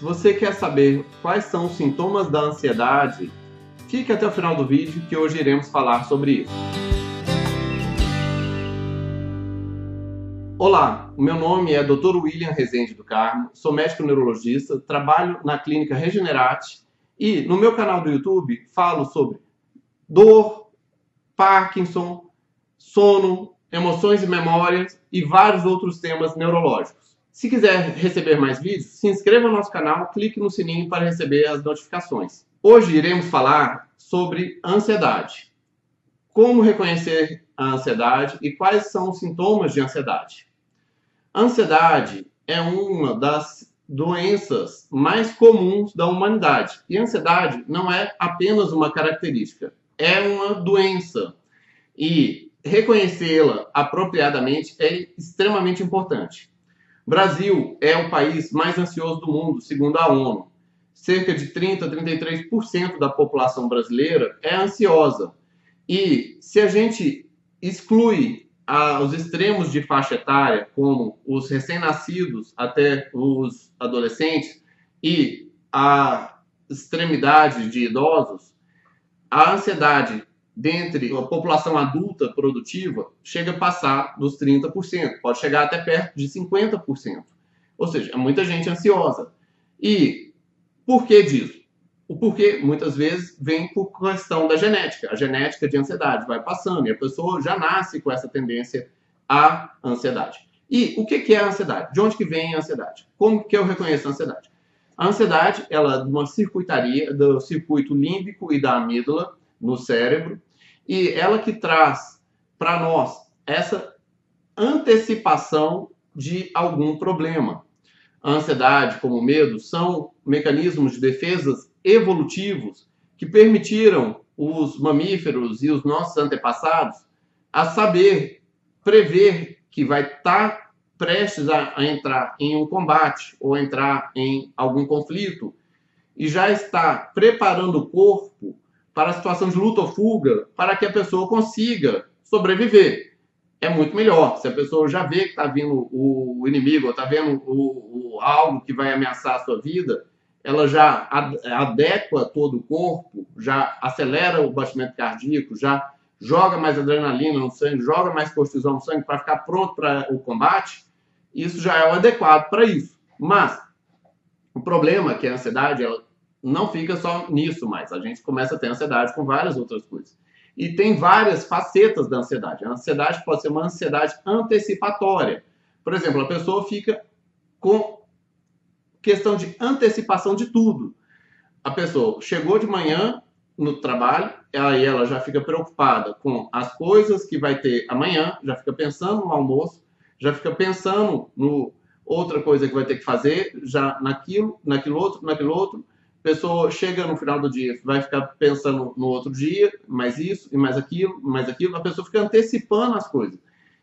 Se você quer saber quais são os sintomas da ansiedade, fique até o final do vídeo que hoje iremos falar sobre isso. Olá, meu nome é Dr. William Rezende do Carmo, sou médico neurologista, trabalho na clínica Regenerate e no meu canal do YouTube falo sobre dor, Parkinson, sono, emoções e memórias e vários outros temas neurológicos. Se quiser receber mais vídeos, se inscreva no nosso canal, clique no sininho para receber as notificações. Hoje iremos falar sobre ansiedade. Como reconhecer a ansiedade e quais são os sintomas de ansiedade. Ansiedade é uma das doenças mais comuns da humanidade. E ansiedade não é apenas uma característica, é uma doença. E reconhecê-la apropriadamente é extremamente importante. Brasil é o país mais ansioso do mundo, segundo a ONU. Cerca de 30 a 33% da população brasileira é ansiosa. E se a gente exclui ah, os extremos de faixa etária, como os recém-nascidos até os adolescentes, e a extremidade de idosos, a ansiedade dentre a população adulta produtiva chega a passar dos 30%, pode chegar até perto de 50%. Ou seja, é muita gente ansiosa. E por que disso? O porquê, muitas vezes, vem por questão da genética. A genética de ansiedade vai passando e a pessoa já nasce com essa tendência à ansiedade. E o que é a ansiedade? De onde que vem a ansiedade? Como que eu reconheço a ansiedade? A ansiedade, ela é uma circuitaria do circuito límbico e da amígdala no cérebro, e ela que traz para nós essa antecipação de algum problema. A ansiedade, como o medo, são mecanismos de defesas evolutivos que permitiram os mamíferos e os nossos antepassados a saber prever que vai estar tá prestes a, a, entrar em um combate ou entrar em algum conflito e já está preparando o corpo para a situação de luta ou fuga, para que a pessoa consiga sobreviver. É muito melhor. Se a pessoa já vê que está vindo o inimigo, ou está vendo o, o, algo que vai ameaçar a sua vida, ela já adequa todo o corpo, já acelera o batimento cardíaco, já joga mais adrenalina no sangue, joga mais cortisol no sangue para ficar pronto para o combate. Isso já é o adequado para isso. Mas o problema é que a ansiedade ela não fica só nisso mais. A gente começa a ter ansiedade com várias outras coisas. E tem várias facetas da ansiedade. A ansiedade pode ser uma ansiedade antecipatória. Por exemplo, a pessoa fica com questão de antecipação de tudo. A pessoa chegou de manhã no trabalho, aí ela já fica preocupada com as coisas que vai ter amanhã, já fica pensando no almoço, já fica pensando no outra coisa que vai ter que fazer, já naquilo, naquilo outro, naquilo outro, pessoa chega no final do dia, vai ficar pensando no outro dia, mais isso, e mais aquilo, mais aquilo, a pessoa fica antecipando as coisas.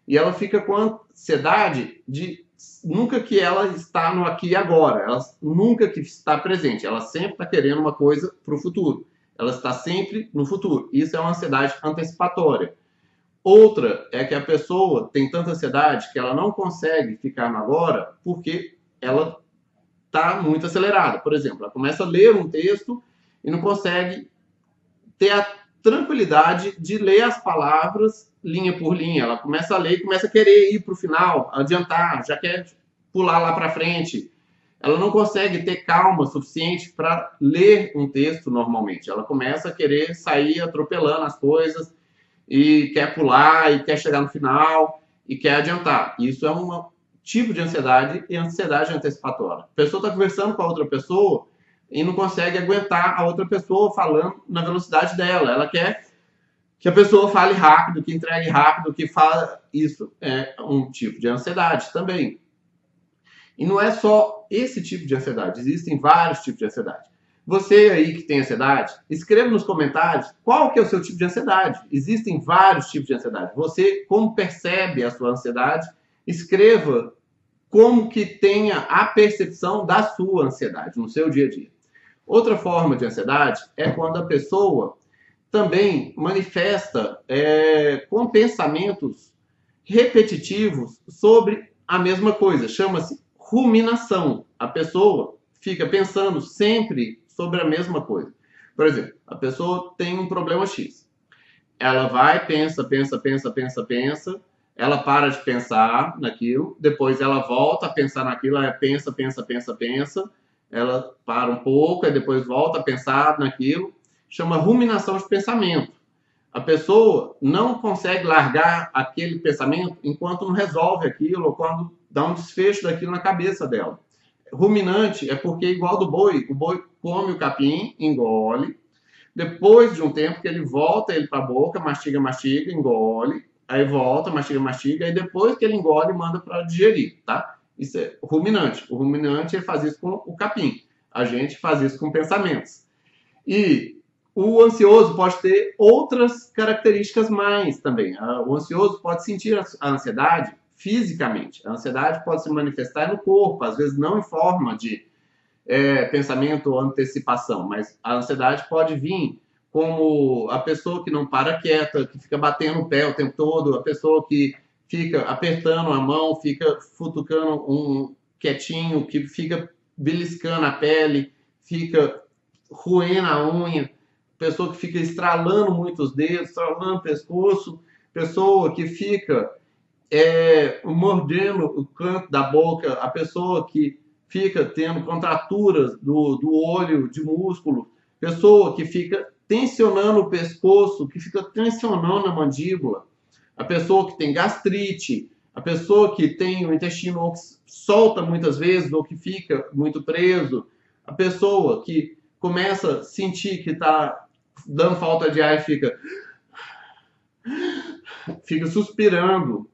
E ela fica com ansiedade de nunca que ela está no aqui e agora, ela nunca que está presente, ela sempre está querendo uma coisa para o futuro. Ela está sempre no futuro. Isso é uma ansiedade antecipatória. Outra é que a pessoa tem tanta ansiedade que ela não consegue ficar no agora porque ela está muito acelerada. Por exemplo, ela começa a ler um texto e não consegue ter a tranquilidade de ler as palavras linha por linha. Ela começa a ler e começa a querer ir para o final, adiantar, já quer pular lá para frente. Ela não consegue ter calma suficiente para ler um texto normalmente. Ela começa a querer sair atropelando as coisas e quer pular e quer chegar no final e quer adiantar. Isso é uma tipo de ansiedade e ansiedade antecipatória. A pessoa está conversando com a outra pessoa e não consegue aguentar a outra pessoa falando na velocidade dela. Ela quer que a pessoa fale rápido, que entregue rápido, que fala. Isso é um tipo de ansiedade também. E não é só esse tipo de ansiedade, existem vários tipos de ansiedade. Você aí que tem ansiedade, escreva nos comentários qual que é o seu tipo de ansiedade. Existem vários tipos de ansiedade. Você como percebe a sua ansiedade? Escreva como que tenha a percepção da sua ansiedade no seu dia a dia. Outra forma de ansiedade é quando a pessoa também manifesta é, com pensamentos repetitivos sobre a mesma coisa. Chama-se ruminação. A pessoa fica pensando sempre sobre a mesma coisa. Por exemplo, a pessoa tem um problema X. Ela vai, pensa, pensa, pensa, pensa, pensa, ela para de pensar naquilo, depois ela volta a pensar naquilo, ela pensa, pensa, pensa, pensa, ela para um pouco, e depois volta a pensar naquilo, chama ruminação de pensamento. A pessoa não consegue largar aquele pensamento enquanto não resolve aquilo, ou quando dá um desfecho daquilo na cabeça dela. Ruminante é porque, igual do boi, o boi come o capim, engole, depois de um tempo que ele volta ele para a boca, mastiga, mastiga, engole, aí volta, mastiga, mastiga, e depois que ele engole, manda para digerir, tá? Isso é ruminante. O ruminante ele faz isso com o capim. A gente faz isso com pensamentos. E o ansioso pode ter outras características mais também. Ah, o ansioso pode sentir a ansiedade fisicamente. A ansiedade pode se manifestar no corpo, às vezes não em forma de é, pensamento ou antecipação, mas a ansiedade pode vir como a pessoa que não para quieta, que fica batendo o pé o tempo todo, a pessoa que fica apertando a mão, fica futucando um quietinho, que fica beliscando a pele, fica roendo a unha, pessoa que fica estralando muito os dedos, estralando o pescoço, pessoa que fica é, mordendo o canto da boca, a pessoa que fica tendo contraturas do, do olho, de músculo, pessoa que fica tensionando o pescoço, que fica tensionando a mandíbula, a pessoa que tem gastrite, a pessoa que tem o intestino que solta muitas vezes ou que fica muito preso, a pessoa que começa a sentir que está dando falta de ar e fica fica suspirando.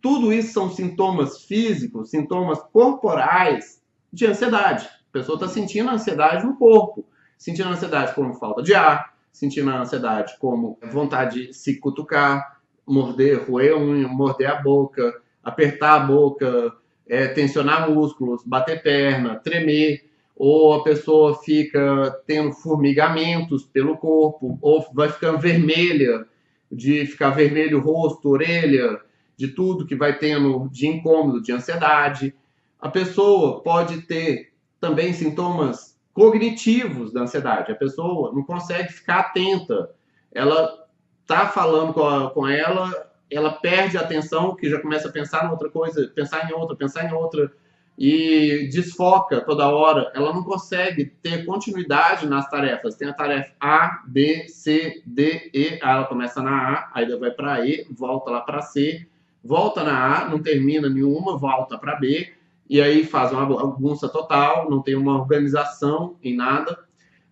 Tudo isso são sintomas físicos, sintomas corporais de ansiedade. A pessoa está sentindo ansiedade no corpo, sentindo ansiedade como falta de ar, sentindo ansiedade como vontade de se cutucar, morder, roer unha, morder a boca, apertar a boca, é, tensionar músculos, bater perna, tremer, ou a pessoa fica tendo formigamentos pelo corpo, ou vai ficando vermelha, de ficar vermelho rosto, orelha, de tudo que vai tendo de incômodo, de ansiedade. A pessoa pode ter também sintomas cognitivos da ansiedade. A pessoa não consegue ficar atenta. Ela tá falando com, a, com ela, ela perde a atenção, que já começa a pensar em outra coisa, pensar em outra, pensar em outra, e desfoca toda hora. Ela não consegue ter continuidade nas tarefas. Tem a tarefa A, B, C, D, E, aí ela começa na A, aí vai para E, volta lá para C, volta na A, não termina nenhuma, volta para B, e aí faz uma bagunça total, não tem uma organização em nada.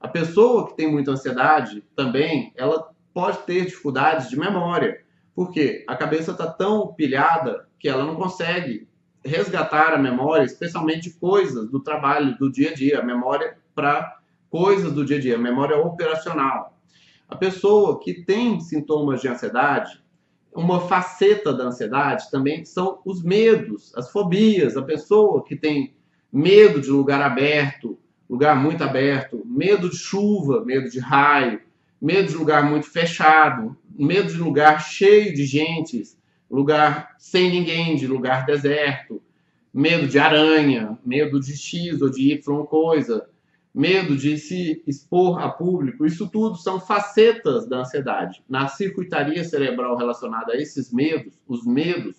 A pessoa que tem muita ansiedade também, ela pode ter dificuldades de memória, porque a cabeça está tão pilhada que ela não consegue resgatar a memória, especialmente coisas do trabalho, do dia a dia, a memória para coisas do dia a dia, memória operacional. A pessoa que tem sintomas de ansiedade, uma faceta da ansiedade também são os medos, as fobias. A pessoa que tem medo de lugar aberto, lugar muito aberto, medo de chuva, medo de raio, medo de lugar muito fechado, medo de lugar cheio de gente, lugar sem ninguém, de lugar deserto, medo de aranha, medo de X ou de Y coisa, medo de se expor a público. Isso tudo são facetas da ansiedade. Na circuitaria cerebral relacionada a esses medos, os medos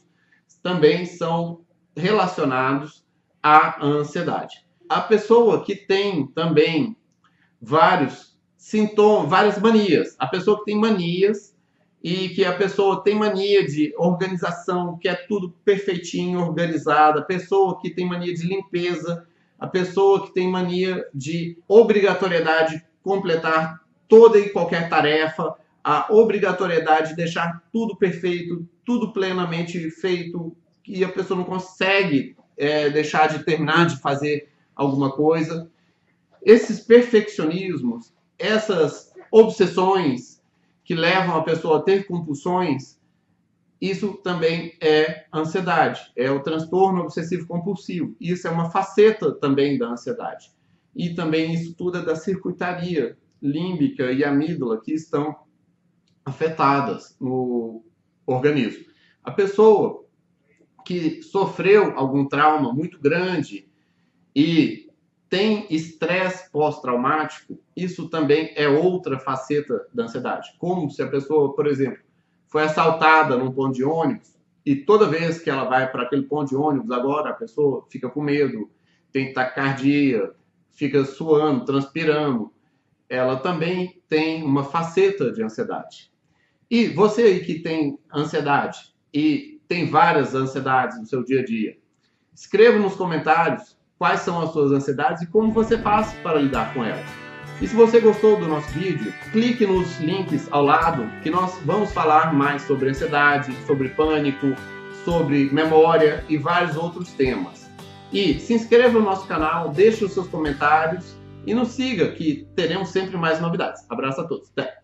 também são relacionados à ansiedade. A pessoa que tem também vários sintomas, várias manias. A pessoa que tem manias e que a pessoa tem mania de organização, que é tudo perfeitinho, organizado, a pessoa que tem mania de limpeza, a pessoa que tem mania de obrigatoriedade completar toda e qualquer tarefa, a obrigatoriedade de deixar tudo perfeito, tudo plenamente feito, que a pessoa não consegue é, deixar de terminar de fazer alguma coisa. Esses perfeccionismos essas obsessões que levam a pessoa a ter compulsões, isso também é ansiedade, é o transtorno obsessivo compulsivo. Isso é uma faceta também da ansiedade. E também isso tudo é da circuitaria límbica e amígdala que estão afetadas no organismo. A pessoa que sofreu algum trauma muito grande e tem estresse pós-traumático, isso também é outra faceta da ansiedade. Como se a pessoa, por exemplo, foi assaltada num ponto de ônibus e toda vez que ela vai para aquele ponto de ônibus, agora a pessoa fica com medo, tem taquicardia, fica suando, transpirando. Ela também tem uma faceta de ansiedade. E você aí que tem ansiedade e tem várias ansiedades no seu dia a dia, escreva nos comentários quais são as suas ansiedades e como você faz para lidar com elas. E se você gostou do nosso vídeo, clique nos links ao lado que nós vamos falar mais sobre ansiedade, sobre pânico, sobre memória e vários outros temas. E se inscreva no nosso canal, deixe os seus comentários e nos siga que teremos sempre mais novidades. Abraço a todos. Até!